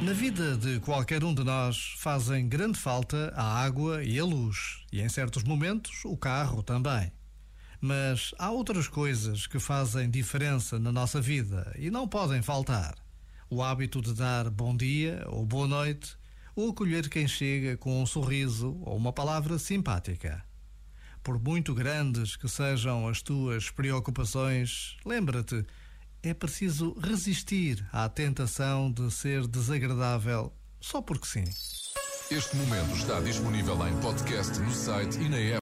Na vida de qualquer um de nós fazem grande falta a água e a luz, e em certos momentos o carro também. Mas há outras coisas que fazem diferença na nossa vida e não podem faltar. O hábito de dar bom dia ou boa noite, ou acolher quem chega com um sorriso ou uma palavra simpática. Por muito grandes que sejam as tuas preocupações, lembra-te é preciso resistir à tentação de ser desagradável só porque sim. Este momento está disponível em podcast no site e na app.